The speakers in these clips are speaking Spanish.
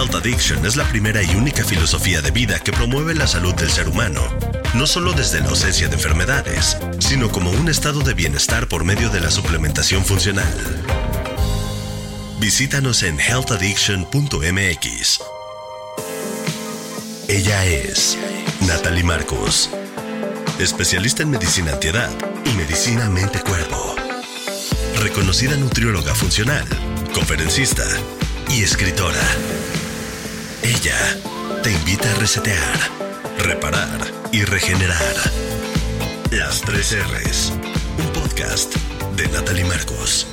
Health Addiction es la primera y única filosofía de vida que promueve la salud del ser humano, no solo desde la ausencia de enfermedades, sino como un estado de bienestar por medio de la suplementación funcional. Visítanos en healthaddiction.mx. Ella es Natalie Marcos, especialista en medicina antiedad y medicina mente-cuerpo. Reconocida nutrióloga funcional, conferencista y escritora. Ella te invita a resetear, reparar y regenerar. Las tres R's, un podcast de Natalie Marcos.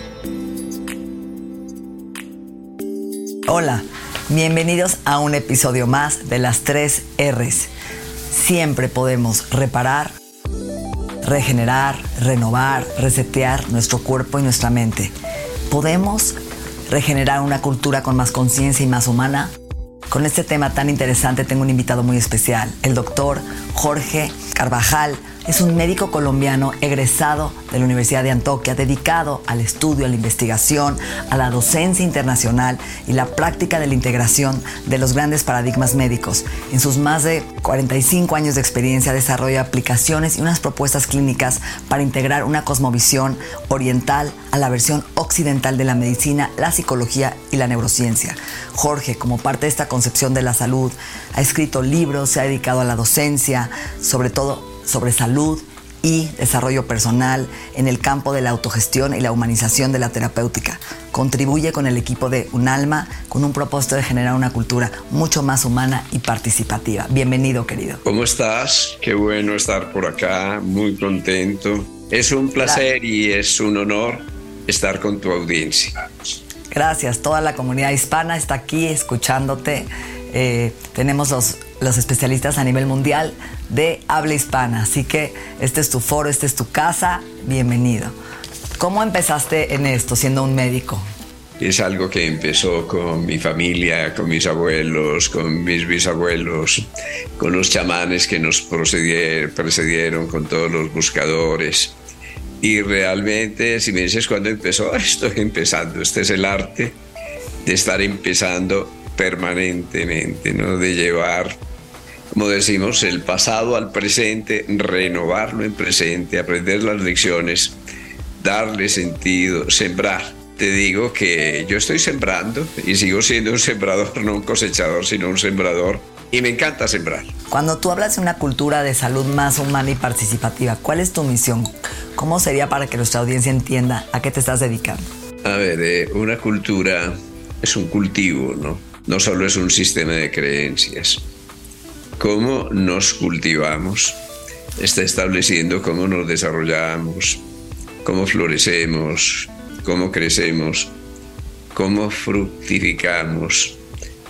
Hola, bienvenidos a un episodio más de las tres R's. Siempre podemos reparar, regenerar, renovar, resetear nuestro cuerpo y nuestra mente. Podemos regenerar una cultura con más conciencia y más humana. Con este tema tan interesante tengo un invitado muy especial, el doctor Jorge Carvajal es un médico colombiano egresado de la Universidad de Antioquia, dedicado al estudio, a la investigación, a la docencia internacional y la práctica de la integración de los grandes paradigmas médicos. En sus más de 45 años de experiencia desarrolla aplicaciones y unas propuestas clínicas para integrar una cosmovisión oriental a la versión occidental de la medicina, la psicología y la neurociencia. Jorge, como parte de esta concepción de la salud, ha escrito libros, se ha dedicado a la docencia, sobre todo sobre salud y desarrollo personal en el campo de la autogestión y la humanización de la terapéutica. Contribuye con el equipo de Unalma con un propósito de generar una cultura mucho más humana y participativa. Bienvenido, querido. ¿Cómo estás? Qué bueno estar por acá, muy contento. Es un placer y es un honor estar con tu audiencia. Gracias, toda la comunidad hispana está aquí escuchándote. Eh, tenemos los, los especialistas a nivel mundial de habla hispana. Así que este es tu foro, esta es tu casa. Bienvenido. ¿Cómo empezaste en esto siendo un médico? Es algo que empezó con mi familia, con mis abuelos, con mis bisabuelos, con los chamanes que nos precedieron, con todos los buscadores. Y realmente, si me dices cuándo empezó, estoy empezando. Este es el arte de estar empezando permanentemente, ¿no? de llevar como decimos, el pasado al presente, renovarlo en presente, aprender las lecciones, darle sentido, sembrar. Te digo que yo estoy sembrando y sigo siendo un sembrador, no un cosechador, sino un sembrador. Y me encanta sembrar. Cuando tú hablas de una cultura de salud más humana y participativa, ¿cuál es tu misión? ¿Cómo sería para que nuestra audiencia entienda a qué te estás dedicando? A ver, eh, una cultura es un cultivo, ¿no? No solo es un sistema de creencias cómo nos cultivamos, está estableciendo cómo nos desarrollamos, cómo florecemos, cómo crecemos, cómo fructificamos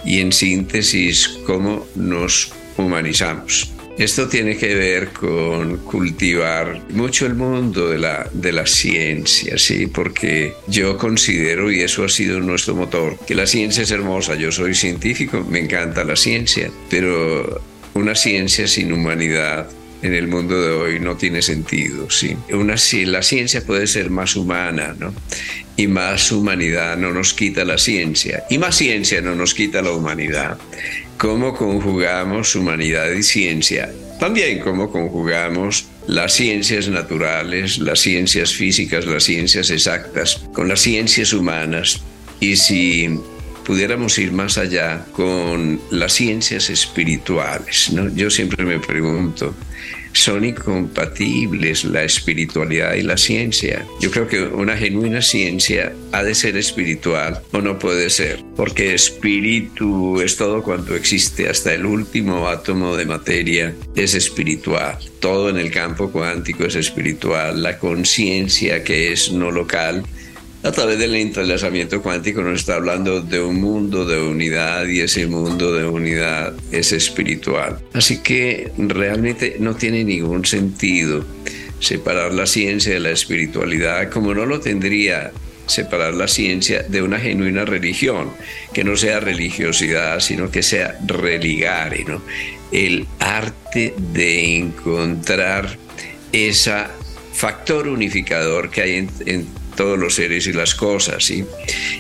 y en síntesis cómo nos humanizamos. Esto tiene que ver con cultivar mucho el mundo de la, de la ciencia, ¿sí? porque yo considero, y eso ha sido nuestro motor, que la ciencia es hermosa. Yo soy científico, me encanta la ciencia, pero una ciencia sin humanidad en el mundo de hoy no tiene sentido. ¿sí? Una, la ciencia puede ser más humana, ¿no? Y más humanidad no nos quita la ciencia. Y más ciencia no nos quita la humanidad. ¿Cómo conjugamos humanidad y ciencia? También cómo conjugamos las ciencias naturales, las ciencias físicas, las ciencias exactas, con las ciencias humanas. Y si pudiéramos ir más allá con las ciencias espirituales. ¿no? Yo siempre me pregunto, ¿son incompatibles la espiritualidad y la ciencia? Yo creo que una genuina ciencia ha de ser espiritual o no puede ser, porque espíritu es todo cuanto existe, hasta el último átomo de materia es espiritual. Todo en el campo cuántico es espiritual. La conciencia que es no local a través del entrelazamiento cuántico nos está hablando de un mundo de unidad y ese mundo de unidad es espiritual. Así que realmente no tiene ningún sentido separar la ciencia de la espiritualidad como no lo tendría separar la ciencia de una genuina religión, que no sea religiosidad, sino que sea religare, ¿no? el arte de encontrar ese factor unificador que hay en, todos los seres y las cosas, ¿sí?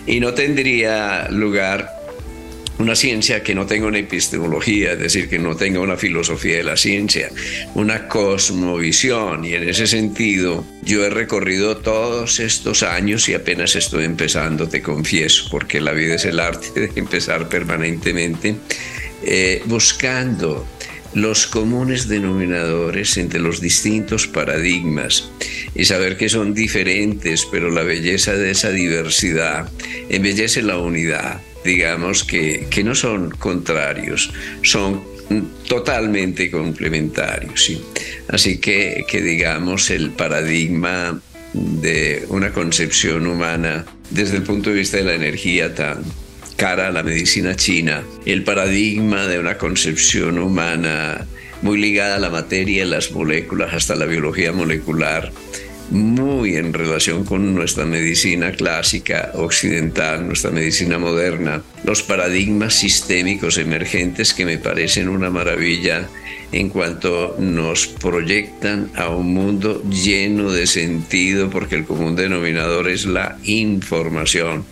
Y no tendría lugar una ciencia que no tenga una epistemología, es decir, que no tenga una filosofía de la ciencia, una cosmovisión. Y en ese sentido, yo he recorrido todos estos años y apenas estoy empezando, te confieso, porque la vida es el arte de empezar permanentemente, eh, buscando los comunes denominadores entre los distintos paradigmas y saber que son diferentes, pero la belleza de esa diversidad embellece la unidad digamos, que, que no son contrarios, son totalmente complementarios. ¿sí? Así que, que, digamos, el paradigma de una concepción humana desde el punto de vista de la energía tan cara a la medicina china, el paradigma de una concepción humana muy ligada a la materia, las moléculas, hasta la biología molecular, muy en relación con nuestra medicina clásica occidental, nuestra medicina moderna, los paradigmas sistémicos emergentes que me parecen una maravilla en cuanto nos proyectan a un mundo lleno de sentido, porque el común denominador es la información.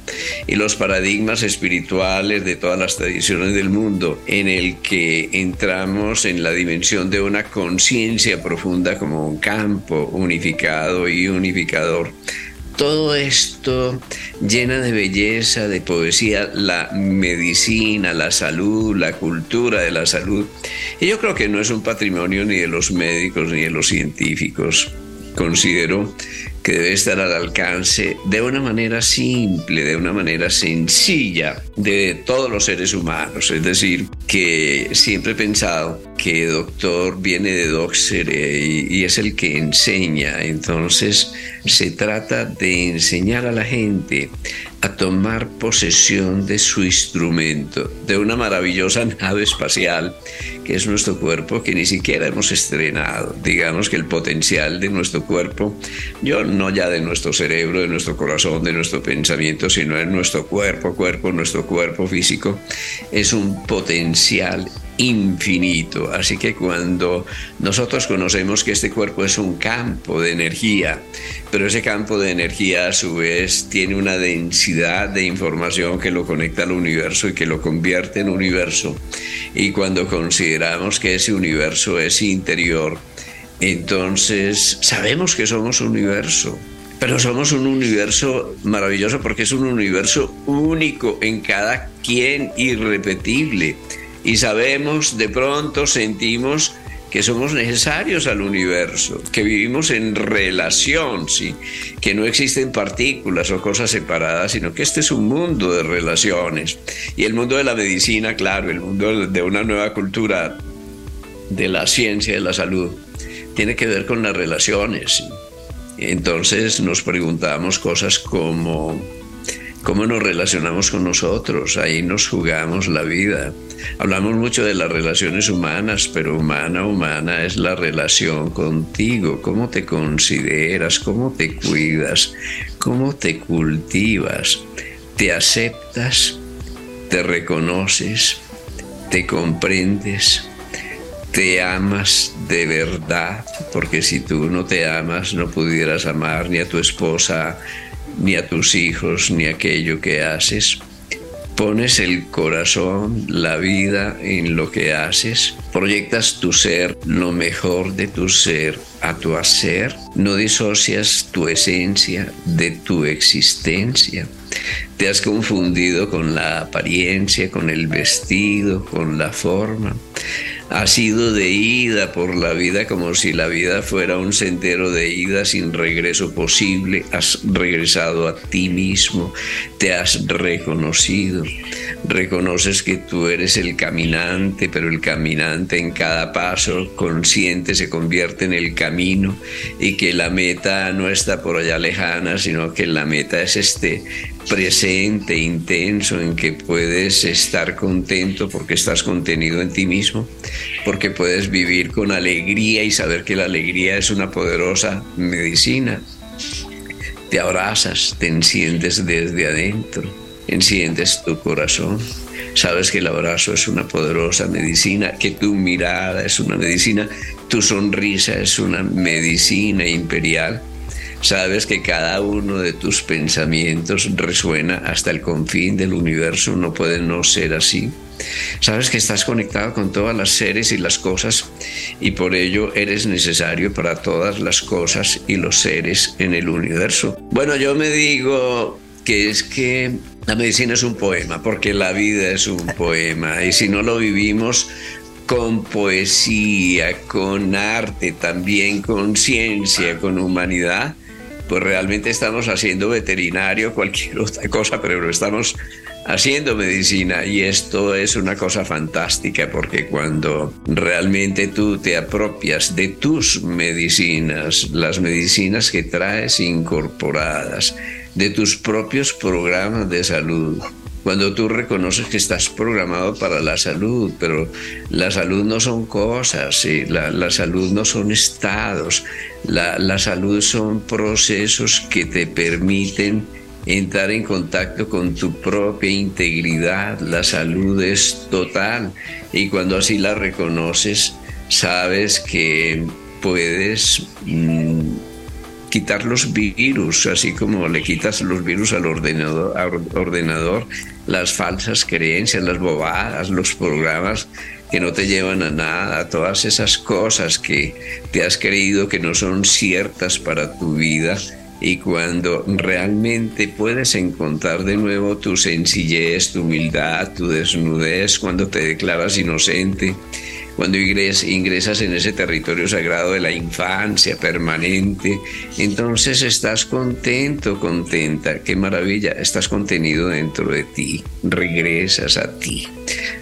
Y los paradigmas espirituales de todas las tradiciones del mundo, en el que entramos en la dimensión de una conciencia profunda como un campo unificado y unificador todo esto llena de belleza, de poesía, la medicina, la salud, la cultura de la salud. Y yo creo que no es un patrimonio ni de los médicos ni de los científicos. Considero que debe estar al alcance de una manera simple, de una manera sencilla de todos los seres humanos. Es decir, que siempre he pensado que doctor viene de doxere y, y es el que enseña. Entonces se trata de enseñar a la gente a tomar posesión de su instrumento, de una maravillosa nave espacial que es nuestro cuerpo, que ni siquiera hemos estrenado. Digamos que el potencial de nuestro cuerpo, yo no ya de nuestro cerebro, de nuestro corazón, de nuestro pensamiento, sino de nuestro cuerpo, cuerpo, nuestro cuerpo físico, es un potencial infinito. Así que cuando nosotros conocemos que este cuerpo es un campo de energía, pero ese campo de energía a su vez tiene una densidad de información que lo conecta al universo y que lo convierte en universo. Y cuando consideramos que ese universo es interior, entonces sabemos que somos universo. Pero somos un universo maravilloso porque es un universo único en cada quien, irrepetible y sabemos, de pronto sentimos que somos necesarios al universo, que vivimos en relación, ¿sí? que no existen partículas o cosas separadas, sino que este es un mundo de relaciones. Y el mundo de la medicina, claro, el mundo de una nueva cultura de la ciencia de la salud, tiene que ver con las relaciones. Entonces nos preguntamos cosas como cómo nos relacionamos con nosotros, ahí nos jugamos la vida. Hablamos mucho de las relaciones humanas, pero humana, humana es la relación contigo, cómo te consideras, cómo te cuidas, cómo te cultivas, te aceptas, te reconoces, te comprendes, te amas de verdad, porque si tú no te amas no pudieras amar ni a tu esposa, ni a tus hijos, ni aquello que haces. Pones el corazón, la vida en lo que haces, proyectas tu ser, lo mejor de tu ser a tu hacer, no disocias tu esencia de tu existencia. Te has confundido con la apariencia, con el vestido, con la forma. Has ido de ida por la vida como si la vida fuera un sendero de ida sin regreso posible. Has regresado a ti mismo, te has reconocido. Reconoces que tú eres el caminante, pero el caminante en cada paso consciente se convierte en el camino y que la meta no está por allá lejana, sino que la meta es este presente, intenso, en que puedes estar contento porque estás contenido en ti mismo, porque puedes vivir con alegría y saber que la alegría es una poderosa medicina. Te abrazas, te enciendes desde adentro, enciendes tu corazón. Sabes que el abrazo es una poderosa medicina, que tu mirada es una medicina, tu sonrisa es una medicina imperial Sabes que cada uno de tus pensamientos resuena hasta el confín del universo, no puede no ser así. Sabes que estás conectado con todas las seres y las cosas y por ello eres necesario para todas las cosas y los seres en el universo. Bueno, yo me digo que es que la medicina es un poema, porque la vida es un poema y si no lo vivimos con poesía, con arte, también con ciencia, con humanidad, pues realmente estamos haciendo veterinario, cualquier otra cosa, pero lo estamos haciendo medicina. Y esto es una cosa fantástica porque cuando realmente tú te apropias de tus medicinas, las medicinas que traes incorporadas, de tus propios programas de salud, cuando tú reconoces que estás programado para la salud, pero la salud no son cosas, la, la, salud no son estados, la, la salud son procesos que te permiten entrar en contacto con tu propia integridad, la salud es total. Y cuando así la reconoces, sabes que puedes... Mm, quitar los virus, así como le quitas los virus al ordenador, al ordenador las falsas creencias, las bobadas, los programas que no te llevan a nada, todas esas cosas que te has creído que no son ciertas para tu vida y cuando realmente puedes encontrar de nuevo tu sencillez, tu humildad, tu desnudez, cuando te declaras inocente, cuando ingresas en ese territorio sagrado de la infancia permanente, entonces estás contento, contenta, qué maravilla, estás contenido dentro de ti, regresas a ti.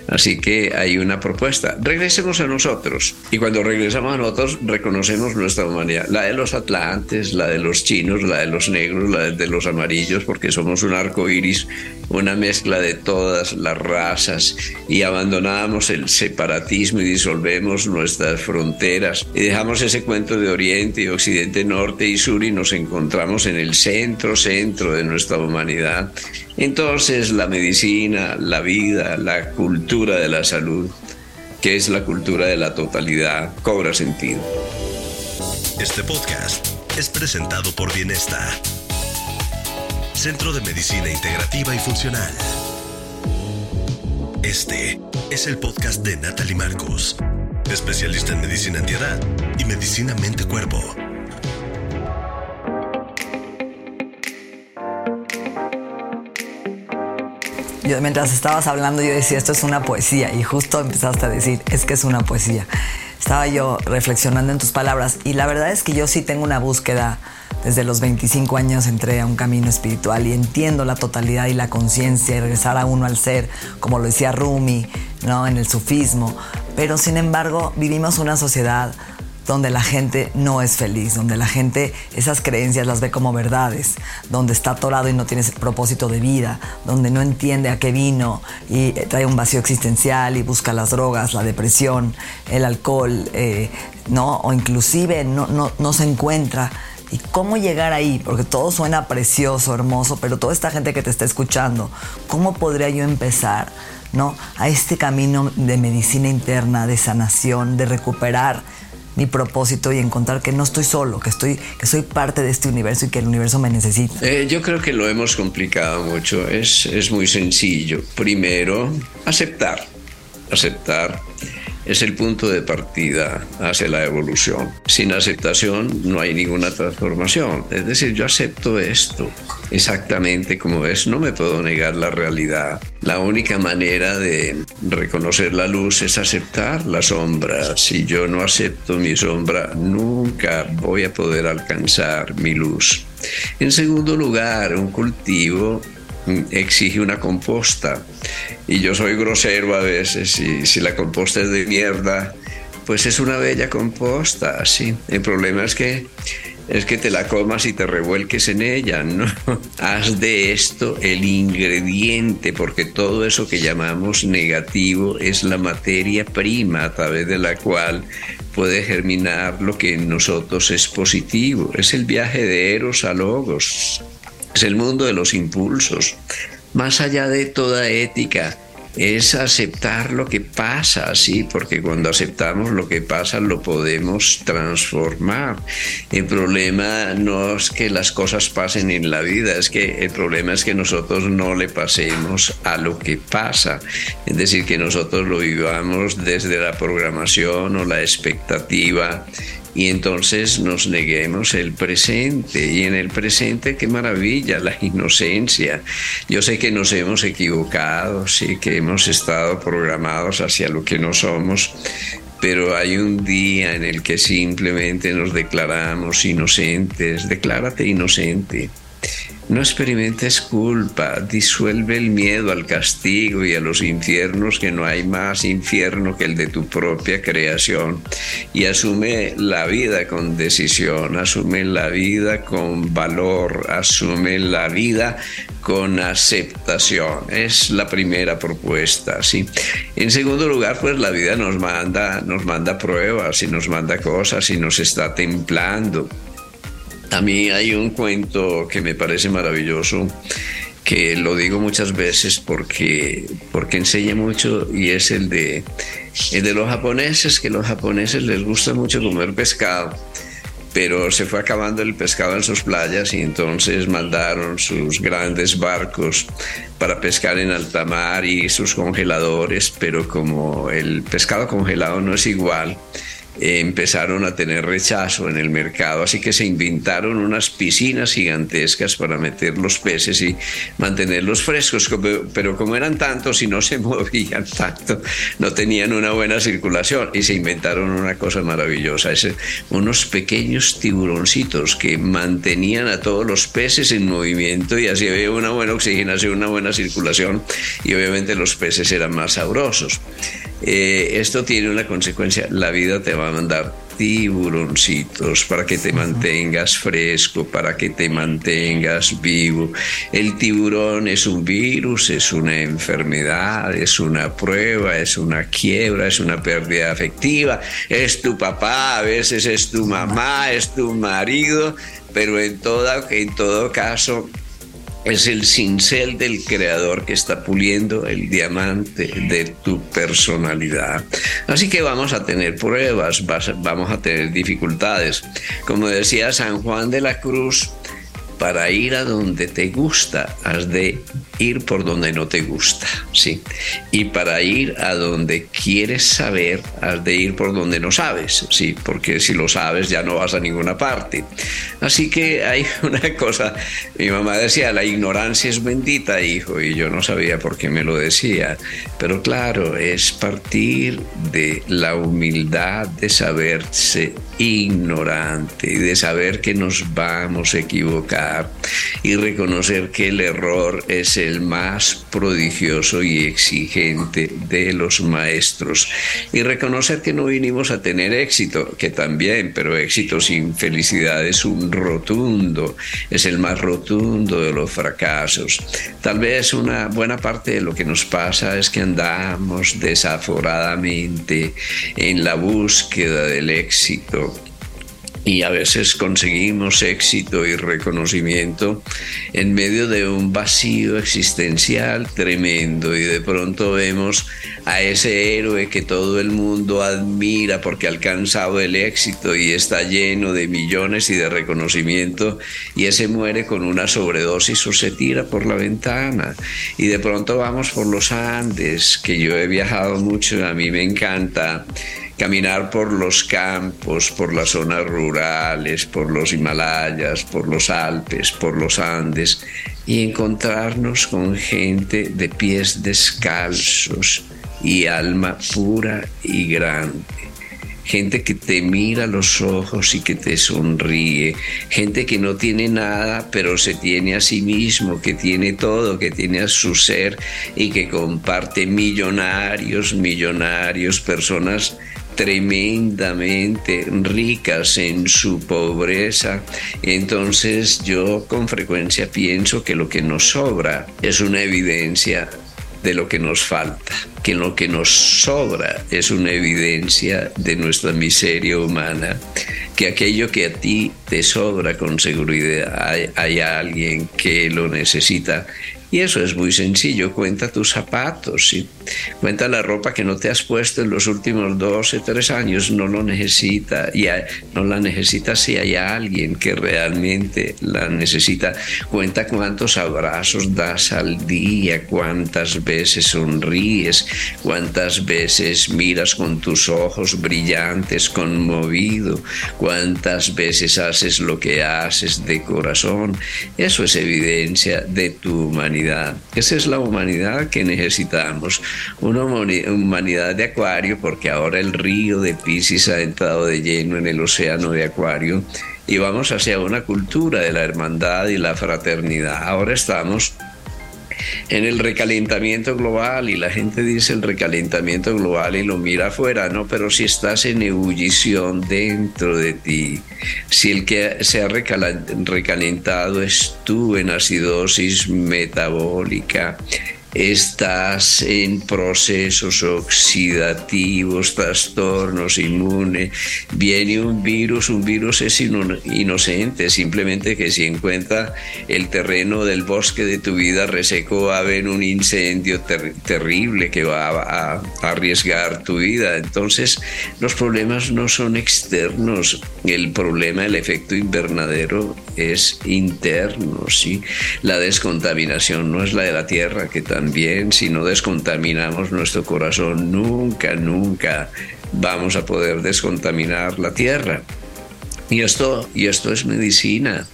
Así que hay una propuesta, regresemos a nosotros. Y cuando regresamos a nosotros, reconocemos nuestra humanidad, la de los atlantes, la de los chinos, la de los negros, la de los amarillos, porque somos un arco iris, una mezcla de todas las razas, y abandonamos el separatismo y disolvemos nuestras fronteras, y dejamos ese cuento de Oriente y Occidente, Norte y Sur, y nos encontramos en el centro, centro de nuestra humanidad entonces la medicina, la vida, la cultura de la salud, que es la cultura de la totalidad, cobra sentido. Este podcast es presentado por Bienesta, Centro de Medicina Integrativa y Funcional. Este es el podcast de Natalie Marcos, especialista en medicina antiedad y medicina mente-cuerpo Yo mientras estabas hablando yo decía, esto es una poesía y justo empezaste a decir, es que es una poesía. Estaba yo reflexionando en tus palabras y la verdad es que yo sí tengo una búsqueda. Desde los 25 años entré a un camino espiritual y entiendo la totalidad y la conciencia y regresar a uno al ser, como lo decía Rumi, ¿no? en el sufismo. Pero sin embargo, vivimos una sociedad donde la gente no es feliz, donde la gente esas creencias las ve como verdades, donde está atorado y no tiene propósito de vida, donde no entiende a qué vino y trae un vacío existencial y busca las drogas, la depresión, el alcohol, eh, ¿no? O inclusive no, no, no se encuentra. ¿Y cómo llegar ahí? Porque todo suena precioso, hermoso, pero toda esta gente que te está escuchando, ¿cómo podría yo empezar? ¿no? A este camino de medicina interna, de sanación, de recuperar mi propósito y encontrar que no estoy solo, que, estoy, que soy parte de este universo y que el universo me necesita? Eh, yo creo que lo hemos complicado mucho. Es, es muy sencillo. Primero, aceptar. Aceptar es el punto de partida hacia la evolución. Sin aceptación no hay ninguna transformación. Es decir, yo acepto esto exactamente como es, no me puedo negar la realidad. La única manera de reconocer la luz es aceptar la sombra. Si yo no acepto mi sombra, nunca voy a poder alcanzar mi luz. En segundo lugar, un cultivo exige una composta. Y yo soy grosero a veces, y si la composta es de mierda, pues es una bella composta, sí. El problema es que es que te la comas y te revuelques en ella, ¿no? Haz de esto el ingrediente, porque todo eso que llamamos negativo es la materia prima a través de la cual puede germinar lo que en nosotros es positivo. Es el viaje de Eros a Logos es el mundo de los impulsos. Más allá de toda ética, es aceptar lo que pasa, sí, porque cuando aceptamos lo que pasa lo podemos transformar. El problema no es que las cosas pasen en la vida, es que el problema es que nosotros no le pasemos a lo que pasa, es decir, que nosotros lo vivamos desde la programación o la expectativa y entonces nos neguemos el presente. Y en el presente, qué maravilla, la inocencia. Yo sé que nos hemos equivocado, sí, que hemos estado programados hacia lo que no somos, pero hay un día en el que simplemente nos declaramos inocentes. Declárate inocente. No experimentes culpa, disuelve el miedo al castigo y a los infiernos, que no hay más infierno que el de tu propia creación. Y asume la vida con decisión, asume la vida con valor, asume la vida con aceptación. Es la primera propuesta, ¿sí? En segundo lugar, pues la vida nos manda, nos manda pruebas y nos manda cosas y nos está templando. A mí hay un cuento que me parece maravilloso, que lo digo muchas veces porque, porque enseña mucho y es el de, el de los japoneses, que los japoneses les gusta mucho comer pescado pero se fue acabando el pescado en sus playas y entonces mandaron sus grandes barcos para pescar en alta mar y sus congeladores, pero como el pescado congelado no es igual, empezaron a tener rechazo en el mercado, así que se inventaron unas piscinas gigantescas para meter los peces y mantenerlos frescos, pero como eran tantos y no se movían tanto, no tenían una buena circulación y se inventaron una cosa maravillosa, unos pequeños tiburoncitos que mantenían a todos los peces en movimiento y así había una buena oxigenación, una buena circulación y obviamente los peces eran más sabrosos. Eh, esto tiene una consecuencia, la vida te va a mandar tiburoncitos para que te mantengas fresco, para que te mantengas vivo. El tiburón es un virus, es una enfermedad, es una prueba, es una quiebra, es una pérdida afectiva, es tu papá, a veces es tu mamá, es tu marido, pero en, toda, en todo caso es el cincel del creador que está puliendo el diamante de tu personalidad. Así que vamos a tener pruebas, vamos a tener dificultades. Como decía San Juan de la Cruz, para ir a donde te gusta, has de ir por donde no te gusta, ¿sí? Y para ir a donde quieres saber, has de ir por donde no sabes, ¿sí? Porque si lo sabes ya no vas a ninguna parte. Así que hay una cosa, mi mamá decía, la ignorancia es bendita, hijo, y yo no sabía por qué me lo decía, pero claro, es partir de la humildad de saberse ignorante y de saber que nos vamos a equivocar y reconocer que el error es el más prodigioso y exigente de los maestros y reconocer que no vinimos a tener éxito, que también, pero éxito sin felicidad es un rotundo, es el más rotundo de los fracasos. Tal vez una buena parte de lo que nos pasa es que andamos desaforadamente en la búsqueda del éxito y a veces conseguimos éxito y reconocimiento en medio de un vacío existencial tremendo. Y de pronto vemos a ese héroe que todo el mundo admira porque ha alcanzado el éxito y está lleno de millones y de reconocimiento y ese muere con una sobredosis o se tira por la ventana. Y de pronto vamos por los Andes que yo he viajado mucho a mí me encanta caminar por los campos, por las zonas rurales, por los Himalayas, por los Alpes, por los Andes y encontrarnos con gente de pies descalzos y alma pura y grande. Gente que te mira a los ojos y que te sonríe. Gente que no tiene nada, pero se tiene a sí mismo, que tiene todo, que tiene a su ser y que comparte millonarios, millonarios, personas tremendamente ricas en su pobreza. Entonces yo con frecuencia pienso que lo que nos sobra es una evidencia de lo que nos falta, que lo que nos sobra es una evidencia de nuestra miseria humana, que aquello que a ti te sobra con seguridad hay, alguien que lo necesita y eso es muy sencillo, cuenta tus zapatos, ¿sí? cuenta la ropa que no te has puesto en los últimos 12, tres años, no lo necesita, y no la necesita si hay alguien que realmente la necesita. Cuenta cuántos abrazos das al día, cuántas veces sonríes, cuántas veces miras con tus ojos brillantes, conmovido, cuántas veces haces lo que haces de corazón. Eso es evidencia de tu humanidad esa es la humanidad que necesitamos. Una humanidad de acuario, porque ahora el río de Pisces ha entrado de lleno en el océano de acuario y vamos hacia una cultura de la hermandad y la fraternidad. Ahora estamos en el recalentamiento global y la gente dice el recalentamiento global y lo mira afuera, no, pero si estás en ebullición dentro de ti, si el que se ha recalentado es tú en acidosis metabólica, estás en procesos oxidativos, trastornos inmunes, viene un virus, un virus es inocente, simplemente que si encuentra el terreno del bosque de tu vida reseco va a haber un incendio terrible que va a, arriesgar tu vida. Entonces los problemas no son externos, el problema, el efecto invernadero es interno, ¿sí? La descontaminación no es la de la tierra que también si no descontaminamos nuestro corazón, nunca, nunca vamos a poder descontaminar la tierra. Y esto, y esto es medicina.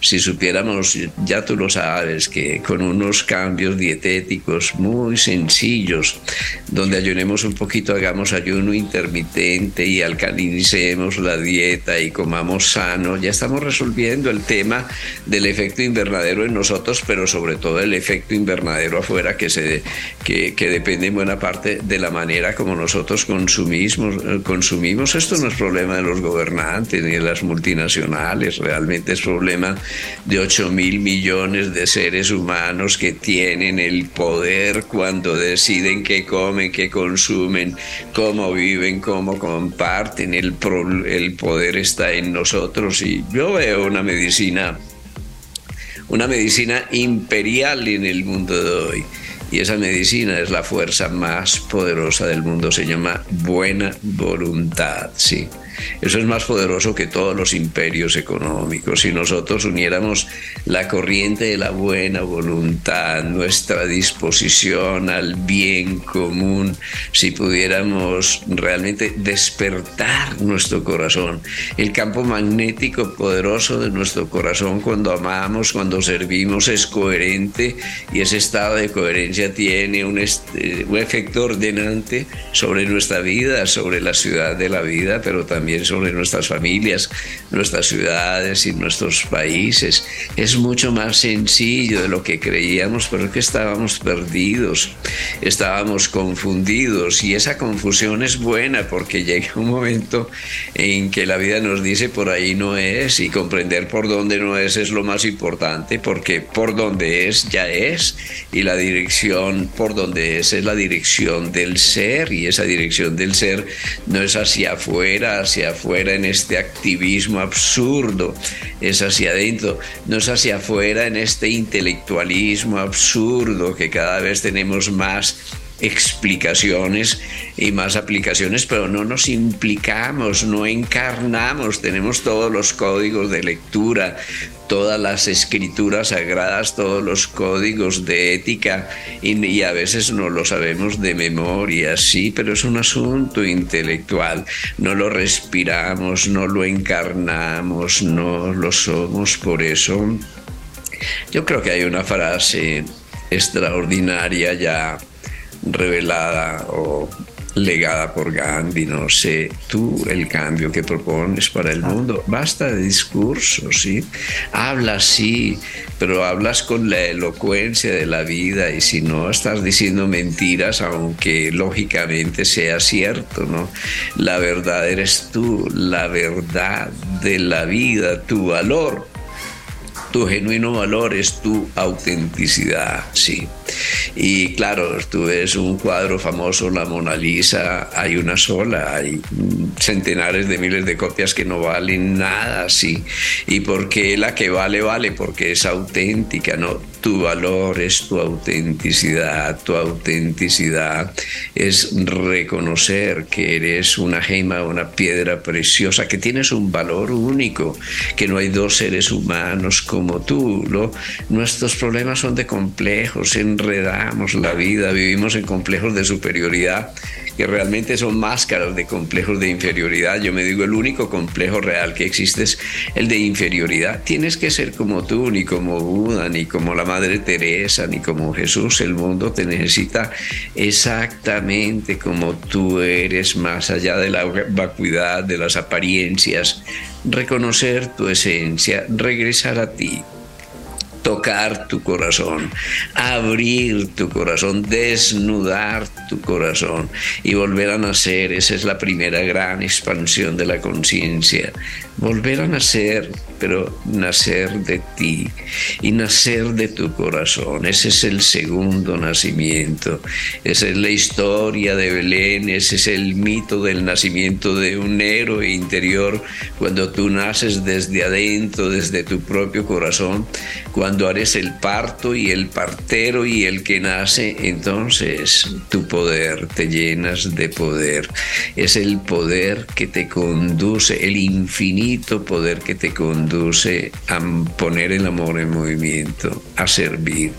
Si supiéramos, ya tú lo sabes, que con unos cambios dietéticos muy sencillos, donde ayunemos un poquito, hagamos ayuno intermitente y alcalinicemos la dieta y comamos sano, ya estamos resolviendo el tema del efecto invernadero en nosotros, pero sobre todo el efecto invernadero afuera que, se, que, que depende en buena parte de la manera como nosotros consumimos, consumimos. Esto no es problema de los gobernantes ni de las multinacionales, realmente es problema de 8 mil millones de seres humanos que tienen el poder cuando deciden qué comen, qué consumen, cómo viven, cómo comparten. El, el poder está en nosotros y yo veo una medicina, una medicina imperial en el mundo de hoy. Y esa medicina es la fuerza más poderosa del mundo, se llama buena voluntad, sí. Eso es más poderoso que todos los imperios económicos. Si nosotros uniéramos la corriente de la buena voluntad, nuestra disposición al bien común, si pudiéramos realmente despertar nuestro corazón, el campo magnético poderoso de nuestro corazón cuando amamos, cuando servimos es coherente y ese estado de coherencia tiene un, efecto ordenante sobre nuestra vida, sobre la ciudad de la vida, pero también sobre nuestras familias, nuestras ciudades y nuestros países. Es mucho más sencillo de lo que creíamos, pero es que estábamos perdidos, estábamos confundidos y esa confusión es buena porque llega un momento en que la vida nos dice por ahí no es y comprender por dónde no es es lo más importante porque por donde es ya es y la dirección por donde es es la dirección del ser y esa dirección del ser no es hacia afuera, hacia hacia afuera en este activismo absurdo, es hacia adentro, no es hacia afuera en este intelectualismo absurdo que cada vez tenemos más explicaciones y más aplicaciones, pero no nos implicamos, no encarnamos, tenemos todos los códigos de lectura, todas las escrituras sagradas, todos los códigos de ética y, a veces no lo sabemos de memoria, sí, pero es un asunto intelectual, no lo respiramos, no lo encarnamos, no lo somos, por eso. Yo creo que hay una frase extraordinaria ya revelada o legada por Gandhi, no sé, tú el cambio que propones para el mundo, basta de discursos, ¿sí? Hablas, sí, pero hablas con la elocuencia de la vida y si no estás diciendo mentiras, aunque lógicamente sea cierto, ¿no? La verdad eres tú, la verdad de la vida, tu valor tu genuino valor es tu autenticidad, sí. Y claro, tú ves un cuadro famoso, la Mona Lisa, hay una sola, hay centenares de miles de copias que no valen nada, sí. ¿Y por qué la que vale, vale? Porque es auténtica, ¿no? Tu valor es tu autenticidad, tu autenticidad es reconocer que eres una gema, una piedra preciosa, que tienes un valor único, que no hay dos seres humanos como tú. ¿no? Nuestros problemas son de complejos, la vida, vivimos en complejos de superioridad que realmente son máscaras de complejos de inferioridad. Yo me digo, el único complejo real que existe es el de inferioridad. Tienes que ser como tú, ni como Buda, ni como la Madre Teresa, ni como Jesús. El mundo te necesita exactamente como tú eres, más allá de la vacuidad, de las apariencias. Reconocer tu esencia, regresar a ti tocar tu corazón, abrir tu corazón, desnudar tu corazón y volver a nacer. Esa es la primera gran expansión de la conciencia. Volver a nacer, pero nacer de ti y nacer de tu corazón. Ese es el segundo nacimiento. Esa es la historia de Belén, ese es el mito del nacimiento de un héroe interior cuando tú naces desde adentro, desde tu propio corazón, cuando eres el parto y el partero y el que nace, entonces tu poder, te llenas de poder. Es el poder que te conduce, el infinito poder que te conduce a poner el amor en movimiento, a servir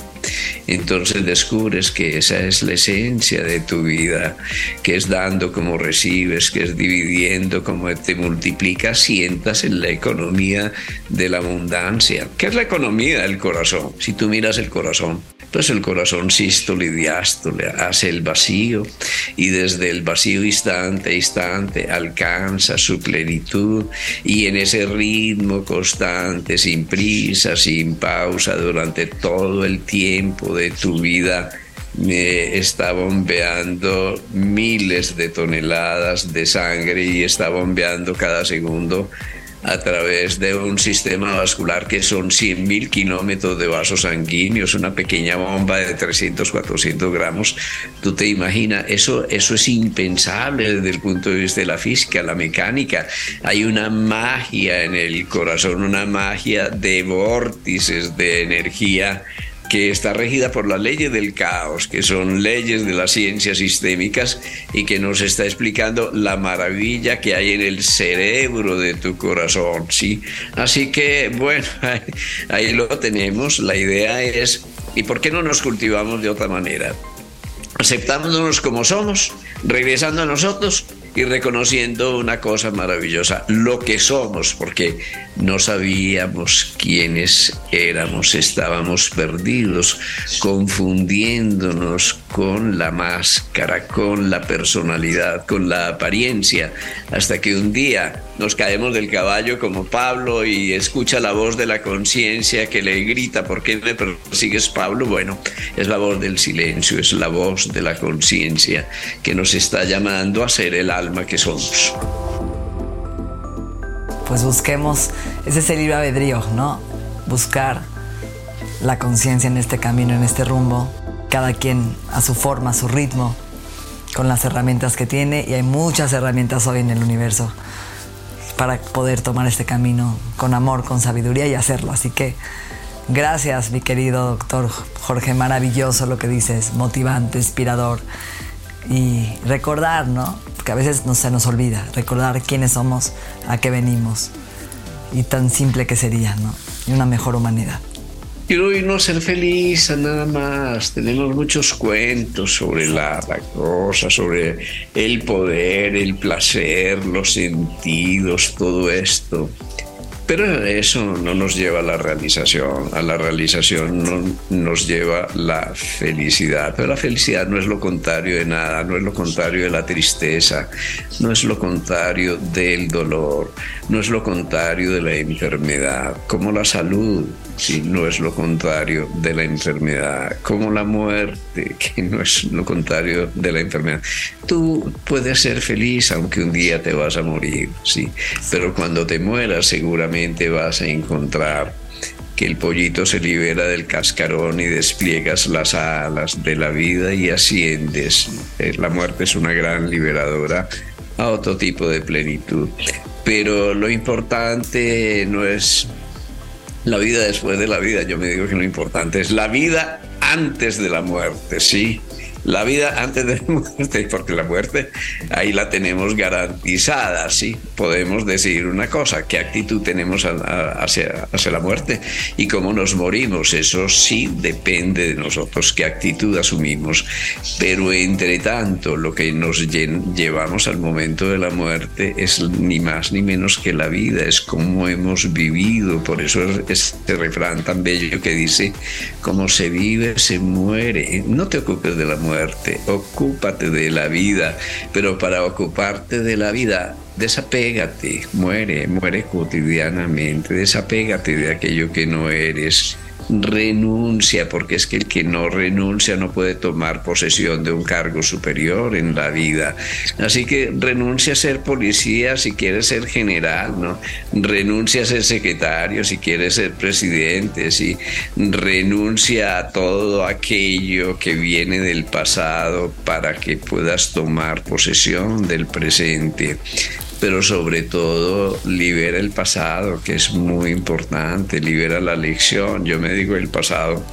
entonces descubres que esa es la esencia de tu vida, que es dando como recibes, que es dividiendo como te multiplicas, sientas en la economía de la abundancia. ¿Qué es la economía del corazón? Si tú miras el corazón, pues el corazón sístole y diástole hace el vacío y desde el vacío instante a instante alcanza su plenitud y en ese ritmo constante, sin prisa, sin pausa, durante todo el tiempo de tu vida, me está bombeando miles de toneladas de sangre y está bombeando cada segundo a través de un sistema vascular que son 100.000 kilómetros de vasos sanguíneos, una pequeña bomba de 300, 400 gramos. Tú te imaginas, eso, eso es impensable desde el punto de vista de la física, la mecánica. Hay una magia en el corazón, una magia de vórtices de energía que está regida por las leyes del caos, que son leyes de las ciencias sistémicas y que nos está explicando la maravilla que hay en el cerebro de tu corazón, ¿sí? Así que, bueno, ahí lo tenemos. La idea es, ¿y por qué no nos cultivamos de otra manera? Aceptándonos como somos, regresando a nosotros y reconociendo una cosa maravillosa, lo que somos, porque no sabíamos quiénes éramos, estábamos perdidos, confundiéndonos con la máscara, con la personalidad, con la apariencia, hasta que un día nos caemos del caballo como Pablo y escucha la voz de la conciencia que le grita, ¿por qué me persigues Pablo? Bueno, es la voz del silencio, es la voz de la conciencia que nos está llamando a ser el alma que somos. Pues busquemos, ese es el libre albedrío, ¿no? Buscar la conciencia en este camino, en este rumbo, cada quien a su forma, a su ritmo, con las herramientas que tiene, y hay muchas herramientas hoy en el universo para poder tomar este camino con amor, con sabiduría y hacerlo. Así que gracias, mi querido doctor Jorge, maravilloso lo que dices, motivante, inspirador. Y recordar, ¿no? Que a veces no se nos olvida, recordar quiénes somos, a qué venimos. Y tan simple que sería, ¿no? Y una mejor humanidad. Quiero no ser feliz nada más. Tenemos muchos cuentos sobre la, cosa, sobre el poder, el placer, los sentidos, todo esto. Pero eso no nos lleva a la realización, a la realización no nos lleva la felicidad. Pero la felicidad no es lo contrario de nada, no es lo contrario de la tristeza, no es lo contrario del dolor, no es lo contrario de la enfermedad, como la salud, si no es lo contrario de la enfermedad, como la muerte, que no es lo contrario de la enfermedad. Tú puedes ser feliz aunque un día te vas a morir, sí, pero cuando te mueras seguramente vas a encontrar que el pollito se libera del cascarón y despliegas las alas de la vida y asciendes. Eh, la muerte es una gran liberadora a otro tipo de plenitud. Pero lo importante no es la vida después de la vida. Yo me digo que lo importante es la vida antes de la muerte, ¿sí? La vida antes de la muerte, porque la muerte ahí la tenemos garantizada, ¿sí? Podemos decir una cosa, qué actitud tenemos hacia, hacia la muerte y cómo nos morimos, eso sí depende de nosotros, qué actitud asumimos, pero entre tanto lo que nos llevamos al momento de la muerte es ni más ni menos que la vida, es cómo hemos vivido, por eso es este refrán tan bello que dice, como se vive, se muere, no te ocupes de la muerte, ocúpate de la vida, pero para ocuparte de la vida, desapégate, muere, muere cotidianamente, desapégate de aquello que no eres renuncia, porque es que el que no renuncia no puede tomar posesión de un cargo superior en la vida. Así que renuncia a ser policía si quiere ser general, ¿no? Renuncia a ser secretario si quiere ser presidente, si renuncia a todo aquello que viene del pasado para que puedas tomar posesión del presente pero sobre todo libera el pasado, que es muy importante, libera la lección. Yo me digo el pasado.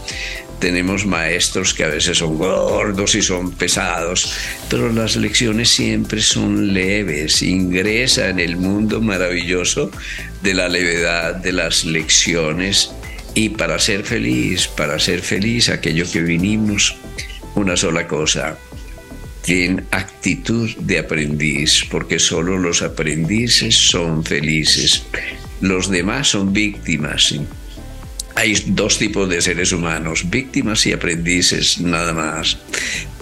Tenemos maestros que a veces son gordos y son pesados, pero las lecciones siempre son leves. Ingresa en el mundo maravilloso de la levedad de las lecciones y para ser feliz, para ser feliz, aquello que vinimos, una sola cosa, en actitud de aprendiz, porque solo los aprendices son felices. Los demás son víctimas. Hay dos tipos de seres humanos, víctimas y aprendices, nada más.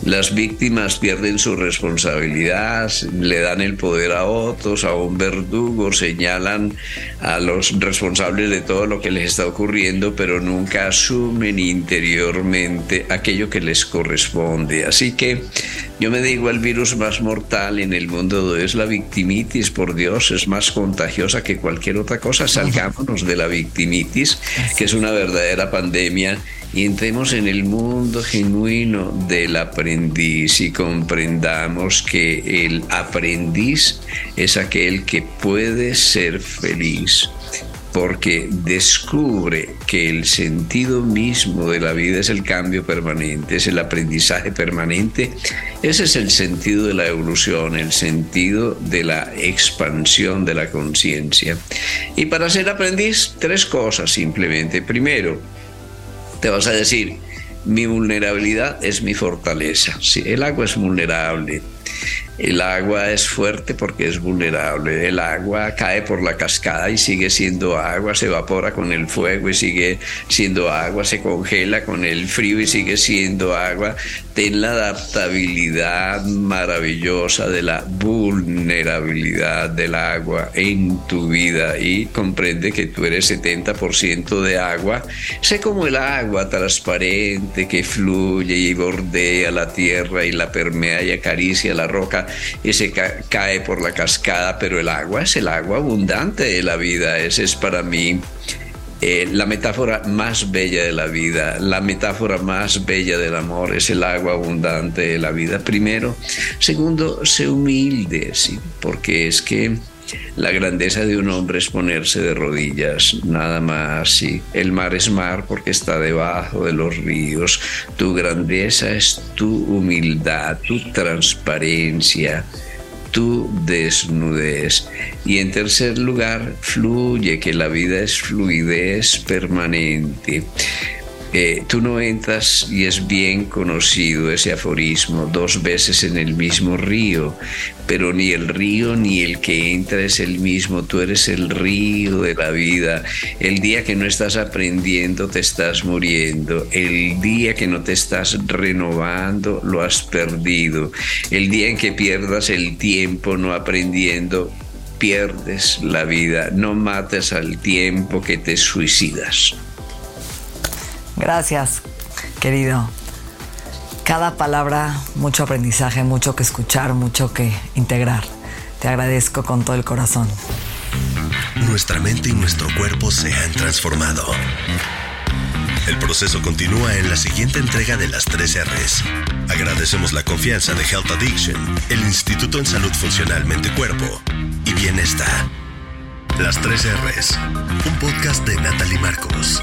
Las víctimas pierden su responsabilidad, le dan el poder a otros, a un verdugo, señalan a los responsables de todo lo que les está ocurriendo, pero nunca asumen interiormente aquello que les corresponde. Así que yo me digo, el virus más mortal en el mundo es la victimitis, por Dios, es más contagiosa que cualquier otra cosa. Salgámonos de la victimitis, que es una verdadera pandemia y entremos en el mundo genuino del aprendiz y comprendamos que el aprendiz es aquel que puede ser feliz porque descubre que el sentido mismo de la vida es el cambio permanente, es el aprendizaje permanente. Ese es el sentido de la evolución, el sentido de la expansión de la conciencia. Y para ser aprendiz, tres cosas simplemente. Primero, te vas a decir, mi vulnerabilidad es mi fortaleza. El agua es vulnerable. El agua es fuerte porque es vulnerable. El agua cae por la cascada y sigue siendo agua, se evapora con el fuego y sigue siendo agua, se congela con el frío y sigue siendo agua. Ten la adaptabilidad maravillosa de la vulnerabilidad del agua en tu vida y comprende que tú eres 70% de agua. Sé como el agua transparente que fluye y bordea la tierra y la permea y acaricia la roca y se cae por la cascada, pero el agua es el agua abundante de la vida. Ese es para mí eh, la metáfora más bella de la vida, la metáfora más bella del amor es el agua abundante de la vida. Primero. Segundo, sé humilde, ¿sí? porque es que La grandeza de un hombre es ponerse de rodillas, nada más. Y el mar es mar porque está debajo de los ríos. Tu grandeza es tu humildad, tu transparencia, tu desnudez. Y en tercer lugar, fluye, que la vida es fluidez permanente. Tú no entras y es bien conocido ese aforismo dos veces en el mismo río, pero ni el río ni el que entra es el mismo, tú eres el río de la vida. El día que no estás aprendiendo te estás muriendo, el día que no te estás renovando lo has perdido, el día en que pierdas el tiempo no aprendiendo pierdes la vida, no mates al tiempo que te suicidas. Gracias, querido. Cada palabra, mucho aprendizaje, mucho que escuchar, mucho que integrar. Te agradezco con todo el corazón. Nuestra mente y nuestro cuerpo se han transformado. El proceso continúa en la siguiente entrega de las 3 R's. Agradecemos la confianza de Health Addiction, el Instituto en Salud Funcional Mente Cuerpo y Bienestar. Las 3 R's, un podcast de Natalie Marcos.